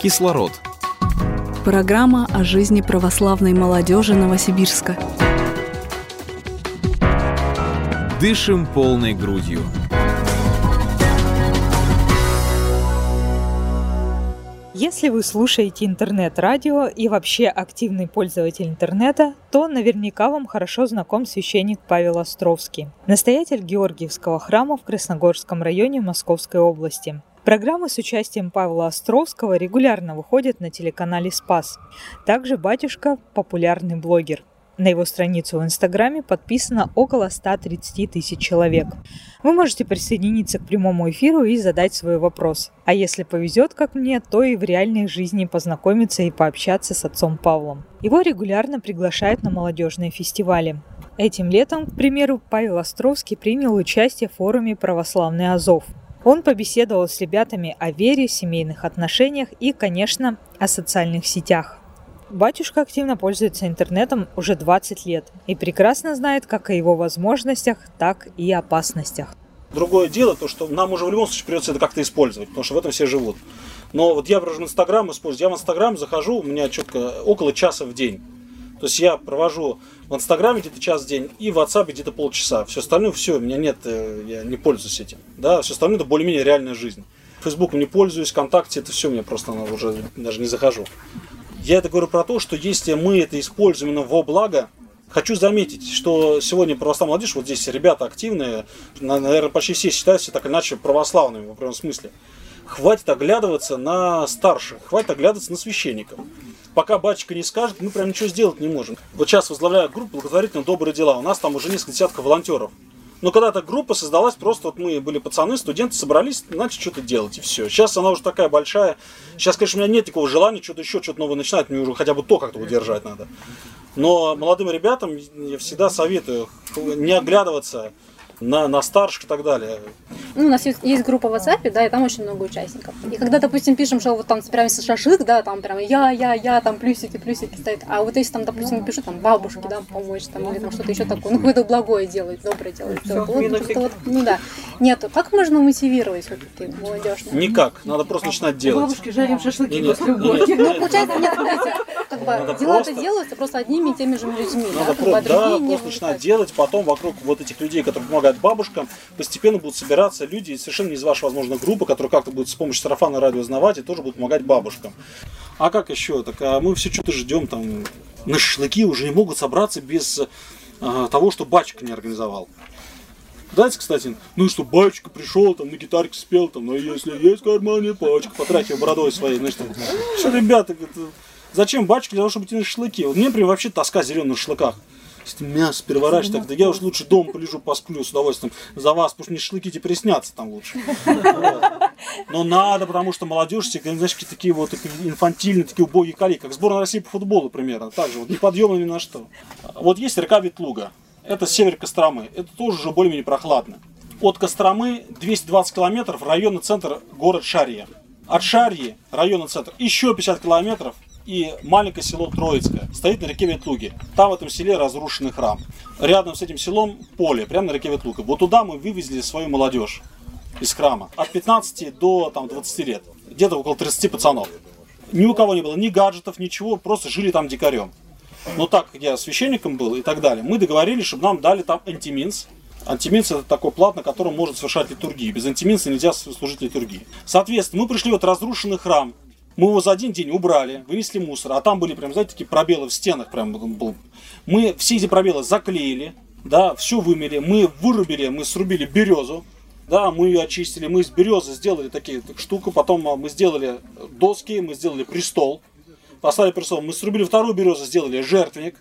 Кислород. Программа о жизни православной молодежи Новосибирска. Дышим полной грудью. Если вы слушаете интернет-радио и вообще активный пользователь интернета, то наверняка вам хорошо знаком священник Павел Островский, настоятель Георгиевского храма в Красногорском районе Московской области. Программы с участием Павла Островского регулярно выходят на телеканале «Спас». Также батюшка – популярный блогер. На его страницу в Инстаграме подписано около 130 тысяч человек. Вы можете присоединиться к прямому эфиру и задать свой вопрос. А если повезет, как мне, то и в реальной жизни познакомиться и пообщаться с отцом Павлом. Его регулярно приглашают на молодежные фестивали. Этим летом, к примеру, Павел Островский принял участие в форуме «Православный Азов». Он побеседовал с ребятами о вере, семейных отношениях и, конечно, о социальных сетях. Батюшка активно пользуется интернетом уже 20 лет и прекрасно знает как о его возможностях, так и опасностях. Другое дело, то, что нам уже в любом случае придется это как-то использовать, потому что в этом все живут. Но вот я, например, Инстаграм использую. Я в Инстаграм захожу, у меня четко около часа в день. То есть я провожу в Инстаграме где-то час в день и в WhatsApp где-то полчаса. Все остальное, все, у меня нет, э, я не пользуюсь этим. Да, все остальное это более-менее реальная жизнь. Фейсбуком не пользуюсь, ВКонтакте, это все, мне просто уже даже не захожу. Я это говорю про то, что если мы это используем именно во благо, Хочу заметить, что сегодня православная молодежь, вот здесь ребята активные, наверное, почти все считаются так иначе православными в определенном смысле. Хватит оглядываться на старших, хватит оглядываться на священников. Пока батюшка не скажет, мы прям ничего сделать не можем. Вот сейчас возглавляю группу благотворительно добрые дела. У нас там уже несколько десятков волонтеров. Но когда-то группа создалась, просто вот мы были пацаны, студенты, собрались, начали что-то делать, и все. Сейчас она уже такая большая. Сейчас, конечно, у меня нет такого желания что-то еще, что-то новое начинать, мне уже хотя бы то как-то удержать надо. Но молодым ребятам я всегда советую не оглядываться на, на старших и так далее. Ну, у нас есть, есть группа в WhatsApp, да, и там очень много участников. И когда, допустим, пишем, что вот там прям шашлык, да, там прям я, я, я, там плюсики, плюсики стоят. А вот если там, допустим, пишу там бабушке, да, помочь, там, или там что-то еще такое, ну, какое-то благое делать, доброе делать. Все, вот, вот, ну да. Нет, как можно мотивировать все-таки молодежь? Никак, надо просто начинать делать. Бабушки жарим шашлыки нет, после Ну, получается, нет, как бы дела это делаются просто одними и теми же людьми, Надо да, просто, а да, просто начинать делать, потом вокруг вот этих людей, которые помогают бабушкам, постепенно будут собираться люди совершенно не из вашей, возможно, группы, которые как-то будут с помощью сарафана радио узнавать и тоже будут помогать бабушкам. А как еще? Так а мы все что-то ждем там. На шашлыки уже не могут собраться без а, того, что батюшка не организовал. Знаете, кстати, ну и что батюшка пришел, там на гитарке спел, там, ну если есть в кармане пачка, потратил бородой своей, значит, там, что, ребята, это, зачем батюшке для того, чтобы идти на шашлыки? Вот мне, например, вообще тоска зеленых шашлыках. Мясо переворачивать, так, да я уж лучше дома полежу, посплю с удовольствием за вас, потому что мне шашлыки теперь приснятся там лучше. Но надо, потому что молодежь знаешь, такие вот инфантильные, такие убогие коли, как сборная России по футболу примерно, так же, вот неподъемно ни на что. Вот есть река Ветлуга, это север Костромы, это тоже уже более-менее прохладно. От Костромы 220 километров, районный центр город Шарья. От Шарьи, районный центр, еще 50 километров, и маленькое село Троицкое стоит на реке Ветлуге. Там в этом селе разрушенный храм. Рядом с этим селом поле, прямо на реке Ветлуга. Вот туда мы вывезли свою молодежь из храма. От 15 до там, 20 лет. Где-то около 30 пацанов. Ни у кого не было ни гаджетов, ничего, просто жили там дикарем. Но так как я священником был и так далее, мы договорились, чтобы нам дали там антиминс. Антиминс это такой плат, на котором может совершать литургии. Без антиминса нельзя служить литургии. Соответственно, мы пришли в этот разрушенный храм, мы его за один день убрали, вынесли мусор, а там были прям, знаете, такие пробелы в стенах прям был. Мы все эти пробелы заклеили, да, все вымели, мы вырубили, мы срубили березу, да, мы ее очистили, мы из березы сделали такие так, штуку, потом а, мы сделали доски, мы сделали престол, поставили престол, мы срубили вторую березу, сделали жертвенник,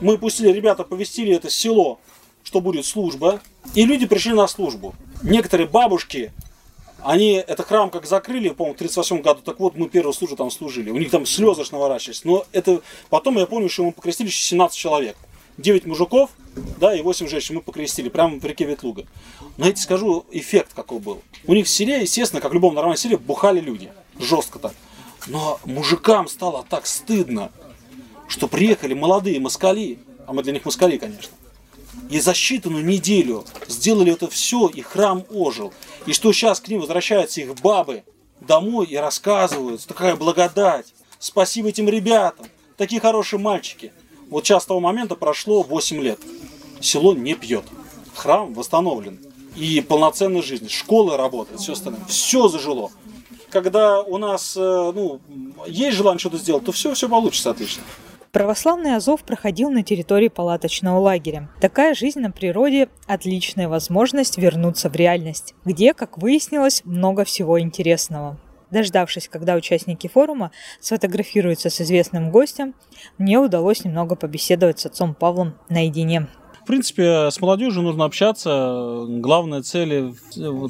мы пустили, ребята повестили это село, что будет служба, и люди пришли на службу. Некоторые бабушки они этот храм как закрыли, по-моему, в 38 году, так вот мы первую службу там служили. У них там слезы наворачивались. Но это потом я понял, что мы покрестили еще 17 человек. 9 мужиков, да, и 8 женщин мы покрестили прямо в реке Ветлуга. Но я тебе скажу, эффект какой был. У них в селе, естественно, как в любом нормальном селе, бухали люди. Жестко так. Но мужикам стало так стыдно, что приехали молодые москали, а мы для них москали, конечно, и за считанную неделю сделали это все, и храм ожил. И что сейчас к ним возвращаются их бабы, домой и рассказывают, такая благодать. Спасибо этим ребятам, такие хорошие мальчики. Вот сейчас с того момента прошло 8 лет. Село не пьет. Храм восстановлен. И полноценная жизнь. Школа работает, все остальное. Все зажило. Когда у нас э, ну, есть желание что-то сделать, то все, все получится отлично. Православный Азов проходил на территории палаточного лагеря. Такая жизнь на природе – отличная возможность вернуться в реальность, где, как выяснилось, много всего интересного. Дождавшись, когда участники форума сфотографируются с известным гостем, мне удалось немного побеседовать с отцом Павлом наедине. В принципе, с молодежью нужно общаться. Главная цель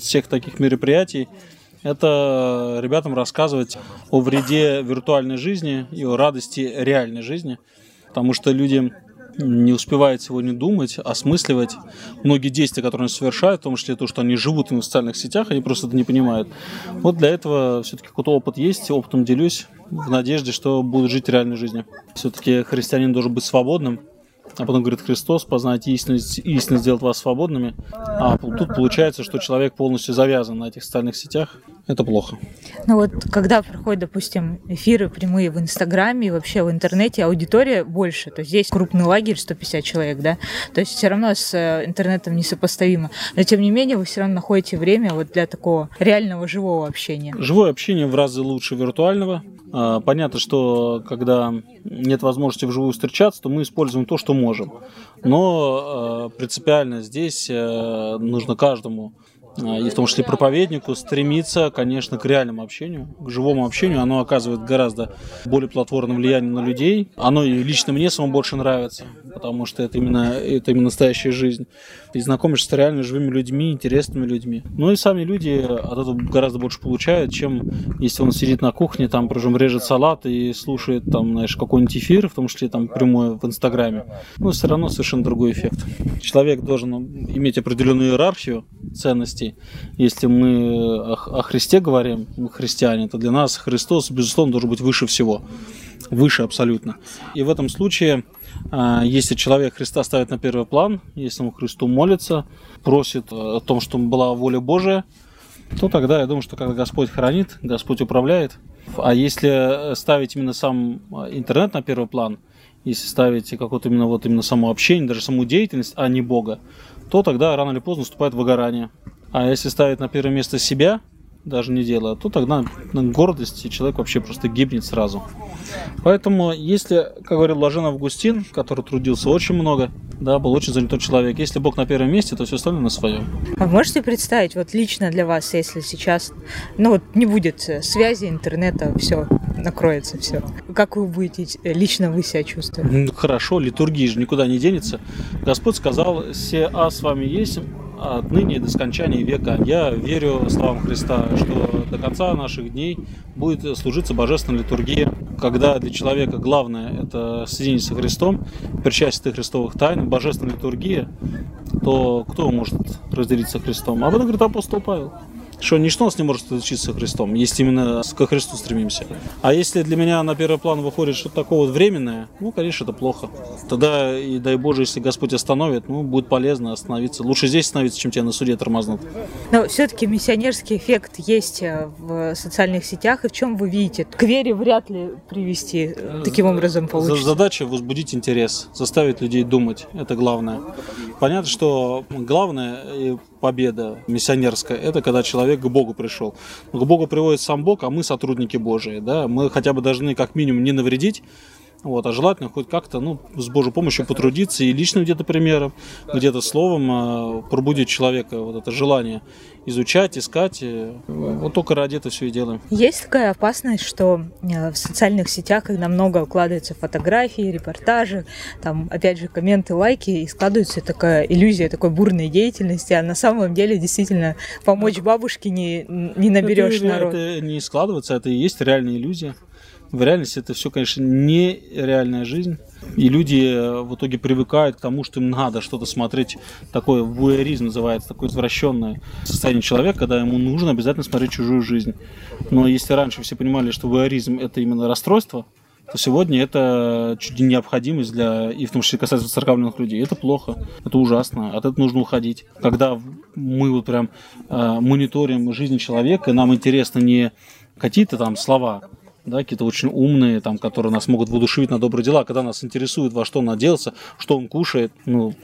всех таких мероприятий это ребятам рассказывать о вреде виртуальной жизни и о радости реальной жизни, потому что люди не успевают сегодня думать, осмысливать многие действия, которые они совершают, в том числе то, что они живут в социальных сетях, они просто это не понимают. Вот для этого все-таки какой-то опыт есть, опытом делюсь в надежде, что будут жить реальной жизнью. Все-таки христианин должен быть свободным, а потом говорит Христос, познайте истинность, истинно сделать вас свободными. А тут получается, что человек полностью завязан на этих социальных сетях, это плохо. Ну вот, когда проходят, допустим, эфиры прямые в Инстаграме и вообще в интернете, аудитория больше. То есть здесь крупный лагерь, 150 человек, да? То есть все равно с э, интернетом несопоставимо. Но тем не менее вы все равно находите время вот для такого реального живого общения. Живое общение в разы лучше виртуального. А, понятно, что когда нет возможности вживую встречаться, то мы используем то, что можем. Но э, принципиально здесь э, нужно каждому а, и в том числе проповеднику, стремиться, конечно, к реальному общению, к живому общению. Оно оказывает гораздо более плодотворное влияние на людей. Оно и лично мне самому больше нравится, потому что это именно, это именно настоящая жизнь. И знакомишься с реально живыми людьми, интересными людьми. Ну и сами люди от этого гораздо больше получают, чем если он сидит на кухне, там, причем режет салат и слушает, там, знаешь, какой-нибудь эфир, в том числе там прямой в Инстаграме. Но все равно совершенно другой эффект. Человек должен иметь определенную иерархию ценностей, ценностей. Если мы о Христе говорим, мы христиане, то для нас Христос, безусловно, должен быть выше всего. Выше абсолютно. И в этом случае, а, если человек Христа ставит на первый план, если он Христу молится, просит о том, чтобы была воля Божия, то тогда я думаю, что когда Господь хранит, Господь управляет. А если ставить именно сам интернет на первый план, если ставить какое-то именно вот именно само общение, даже саму деятельность, а не Бога, то тогда рано или поздно наступает выгорание. А если ставить на первое место себя, даже не делая, то тогда на гордости человек вообще просто гибнет сразу. Поэтому, если, как говорил Блажен Августин, который трудился очень много, да, был очень занятой человек, если Бог на первом месте, то все остальное на своем. А можете представить, вот лично для вас, если сейчас, ну вот не будет связи, интернета, все, накроется все. Как вы будете, лично вы себя чувствовать? Ну, хорошо, литургия же никуда не денется. Господь сказал, все а с вами есть, отныне до скончания века. Я верю словам Христа, что до конца наших дней будет служиться божественная литургия, когда для человека главное – это соединение со Христом, причастие Христовых тайн, божественная литургия, то кто может разделиться Христом? Об этом говорит апостол Павел что ничто нас не может отличиться со Христом, если именно ко Христу стремимся. А если для меня на первый план выходит что-то такое вот временное, ну, конечно, это плохо. Тогда, и дай Боже, если Господь остановит, ну, будет полезно остановиться. Лучше здесь остановиться, чем тебя на суде тормознут. Но все-таки миссионерский эффект есть э, в социальных сетях, и в чем вы видите? К вере вряд ли привести э, таким образом получится. Задача возбудить интерес, заставить людей думать, это главное. Понятно, что главное победа миссионерская, это когда человек к Богу пришел. К Богу приводит сам Бог, а мы сотрудники Божии. Да? Мы хотя бы должны как минимум не навредить, вот, а желательно хоть как-то, ну, с Божьей помощью потрудиться и личным где-то примером, где-то словом э, пробудить человека вот это желание изучать, искать. И, вот только ради этого все и делаем. Есть такая опасность, что э, в социальных сетях, когда много укладываются фотографии, репортажи, там, опять же, комменты, лайки, и складывается такая иллюзия такой бурной деятельности, а на самом деле действительно помочь бабушке не, не наберешь это, народ. Это не складывается, это и есть реальная иллюзия в реальности это все, конечно, не реальная жизнь. И люди э, в итоге привыкают к тому, что им надо что-то смотреть. Такое вуэризм называется, такое извращенное состояние человека, когда ему нужно обязательно смотреть чужую жизнь. Но если раньше все понимали, что вуэризм это именно расстройство, то сегодня это чуть ли необходимость для, и в том числе касается церковных людей. Это плохо, это ужасно, от этого нужно уходить. Когда мы вот прям э, мониторим жизнь человека, нам интересно не какие-то там слова, да, какие-то очень умные, там, которые нас могут воодушевить на добрые дела, когда нас интересует, во что он оделся, что он кушает, ну,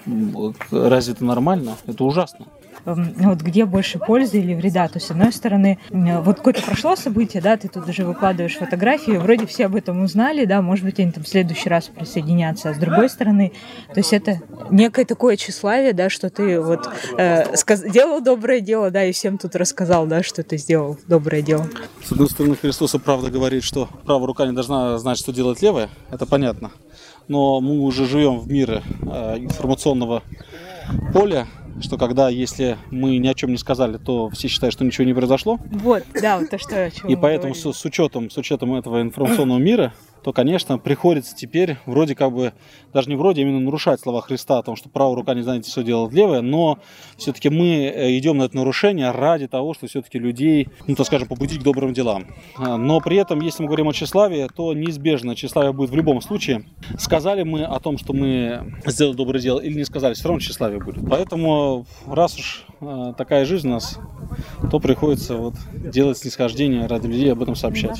разве это нормально? Это ужасно. Эм, вот где больше пользы или вреда. То есть, с одной стороны, вот какое-то прошло событие, да, ты тут даже выкладываешь фотографии, вроде все об этом узнали, да, может быть, они там в следующий раз присоединятся. А с другой стороны, то есть это некое такое тщеславие, да, что ты вот э, сказ- делал доброе дело, да, и всем тут рассказал, да, что ты сделал доброе дело. С одной стороны, Христос и правда говорит, что правая рука не должна знать, что делать левая, это понятно. Но мы уже живем в мире э, информационного поля, что когда, если мы ни о чем не сказали, то все считают, что ничего не произошло. Вот, да, вот то, что И поэтому с, с учетом, с учетом этого информационного мира, то, конечно, приходится теперь вроде как бы, даже не вроде, а именно нарушать слова Христа о том, что правая рука не знаете, что делать левая, но все-таки мы э, идем на это нарушение ради того, что все-таки людей, ну, так скажем, побудить к добрым делам. А, но при этом, если мы говорим о тщеславии, то неизбежно тщеславие будет в любом случае. Сказали мы о том, что мы сделали доброе дело или не сказали, все равно тщеславие будет. Поэтому, раз уж такая жизнь у нас, то приходится вот делать снисхождение ради людей, об этом сообщать.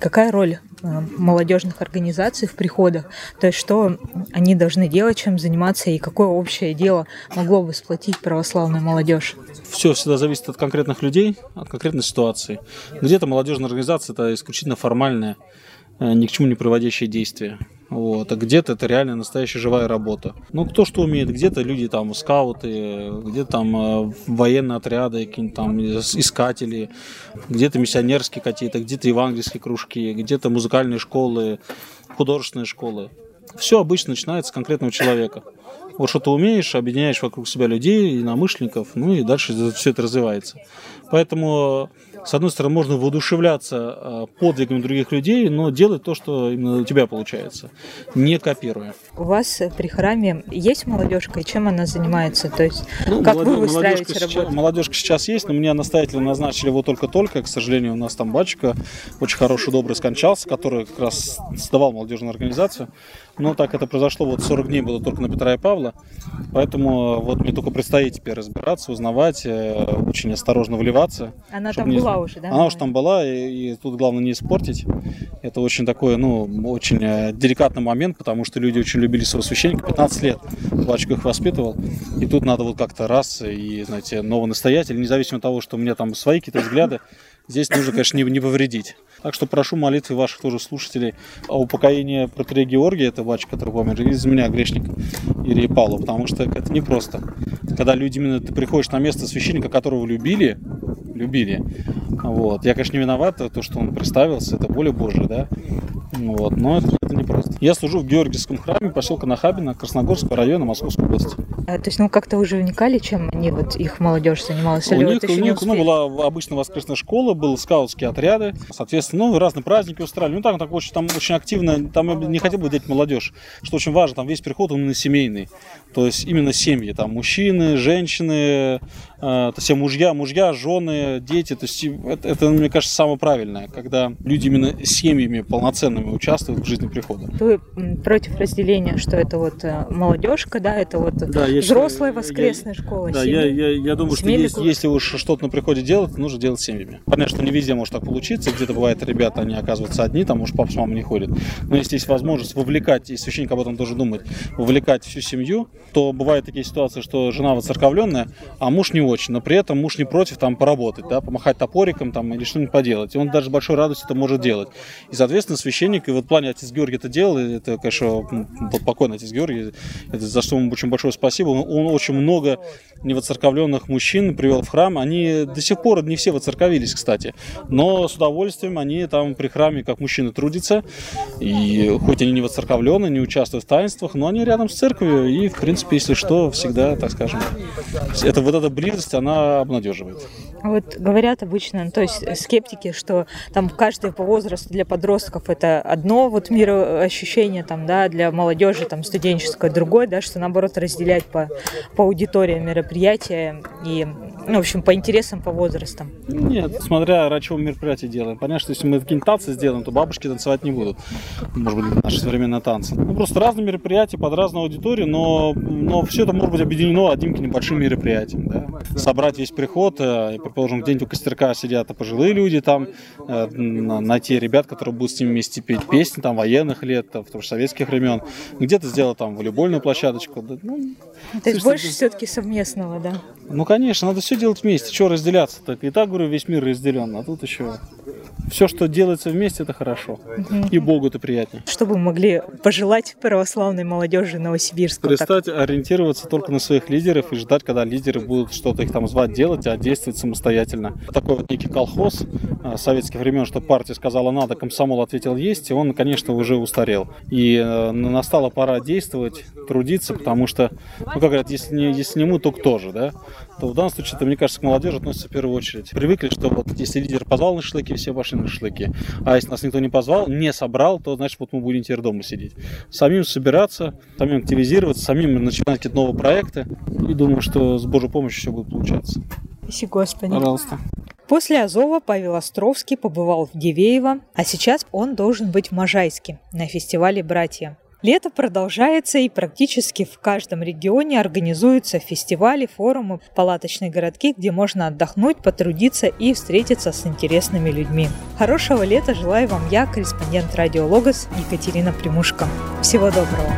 Какая роль э, молодежных организаций в приходах? То есть что они должны делать, чем заниматься и какое общее дело могло бы сплотить православную молодежь? Все всегда зависит от конкретных людей, от конкретной ситуации. Где-то молодежная организация это исключительно формальное, э, ни к чему не приводящее действие. Вот. А где-то это реально настоящая живая работа. Ну, кто что умеет. Где-то люди там скауты, где-то там э, военные отряды, какие-нибудь там искатели, где-то миссионерские какие-то, где-то евангельские кружки, где-то музыкальные школы, художественные школы. Все обычно начинается с конкретного человека. Вот что ты умеешь, объединяешь вокруг себя людей, единомышленников, ну и дальше все это развивается. Поэтому с одной стороны, можно воодушевляться э, подвигами других людей, но делать то, что именно у тебя получается, не копируя. У вас при храме есть молодежка, и чем она занимается? То есть, ну, как молодежь, вы выстраиваете молодежка работу? Сейчас, молодежка сейчас есть, но меня настоятельно назначили его только-только. К сожалению, у нас там батюшка очень хороший, добрый скончался, который как раз создавал молодежную организацию. Но так это произошло, вот 40 дней было только на Петра и Павла, поэтому вот мне только предстоит теперь разбираться, узнавать, э, очень осторожно вливаться. Она там не... была уже, да? Она уже там была, и, и тут главное не испортить. Это очень такой, ну, очень э, деликатный момент, потому что люди очень любили своего священника, 15 лет батюшка их воспитывал, и тут надо вот как-то раз, и, знаете, новый настоятель, независимо от того, что у меня там свои какие-то взгляды, здесь нужно, конечно, не, не повредить. Так что прошу молитвы ваших тоже слушателей о упокоении протерея Георгия, это батюшка, который помер, из меня грешник Ирии Павла, потому что это непросто. Когда люди именно, ты приходишь на место священника, которого любили, любили, вот. Я, конечно, не виноват, то, что он представился, это воля Божия, да, вот. но это, это непросто. Я служу в Георгиевском храме поселка Нахабино, Красногорского района Московской области. А, то есть, ну, как-то уже вникали, чем они, вот, их молодежь занималась? Или у них, вот у них ну, была обычная воскресная школа, был скаутские отряды, соответственно, ну, разные праздники устраивали. Ну, так, так очень, там очень активно, там я не хотел бы взять молодежь, что очень важно, там весь приход, он именно семейный. То есть, именно семьи, там, мужчины, женщины, то все мужья, мужья, жены, дети. То есть, это, это, мне кажется, самое правильное, когда люди именно семьями полноценными участвуют в жизни прихода. Вы против разделения, что это вот э, молодежка, да, это вот да, взрослая воскресная я, школа. Да, я, я, я думаю, что есть, если уж что-то на приходе делать, нужно делать семьями. Понятно, что не везде может так получиться, где-то бывает ребята, они оказываются одни, там уж папа с мамой не ходят. Но если есть возможность вовлекать, и священник об этом тоже думает, вовлекать всю семью, то бывают такие ситуации, что жена воцерковленная, а муж не очень, но при этом муж не против там поработать, да, помахать топориком там или что-нибудь поделать. И он даже большой радостью это может делать. И, соответственно, священник, и вот в плане отец Георгий это делал, это, конечно, вот покойный отец Георгий, это за что ему очень большое спасибо. Он, он очень много невоцерковленных мужчин привел в храм. Они до сих пор не все воцерковились, кстати. Но с удовольствием они там при храме как мужчины трудятся. И хоть они не воцерковлены, не участвуют в таинствах, но они рядом с церковью. И, в принципе, если что, всегда, так скажем, это вот эта близость, она обнадеживает. Вот говорят обычно, то есть скептики, что там каждый по возрасту для подростков это одно вот мироощущение, там, да, для молодежи там студенческое другое, да, что наоборот разделять по, по аудитории мероприятия и, ну, в общем, по интересам, по возрастам? Нет, смотря ради чего мероприятие делаем. Понятно, что если мы какие-нибудь танцы сделаем, то бабушки танцевать не будут. Может быть, наши современные танцы. Ну, просто разные мероприятия под разную аудиторию, но, но все это может быть объединено одним небольшим мероприятием. Да? Собрать весь приход, э, и, предположим, где-нибудь у костерка сидят пожилые люди, там, э, найти ребят, которые будут с ними вместе петь песни, там, военных лет, там, в советских времен. Где-то сделать там волейбольную площадочку. Ну, То есть больше все-таки совместного, да? Ну, конечно, надо все делать вместе. Чего разделяться? Так и так, говорю, весь мир разделен, а тут еще все, что делается вместе, это хорошо. И Богу это приятнее. Что бы могли пожелать православной молодежи Новосибирска? Перестать ориентироваться только на своих лидеров и ждать, когда лидеры будут что-то их там звать делать, а действовать самостоятельно. Такой вот некий колхоз э, советских времен, что партия сказала надо, комсомол ответил есть, и он, конечно, уже устарел. И э, настала пора действовать, трудиться, потому что, ну, как говорят, если не, если не мы, то кто же, да? То в данном случае, это, мне кажется, к молодежи относится в первую очередь. Привыкли, что вот если лидер позвал на шашлыки, все пошли на шашлыки. А если нас никто не позвал, не собрал, то значит вот мы будем теперь дома сидеть. Самим собираться, самим активизироваться, самим начинать какие-то новые проекты. И думаю, что с Божьей помощью все будет получаться. Спасибо, Господи. Пожалуйста. После Азова Павел Островский побывал в Дивеево, а сейчас он должен быть в Можайске на фестивале «Братья». Лето продолжается, и практически в каждом регионе организуются фестивали, форумы, палаточные городки, где можно отдохнуть, потрудиться и встретиться с интересными людьми. Хорошего лета желаю вам я, корреспондент радио Логос Екатерина Примушко. Всего доброго!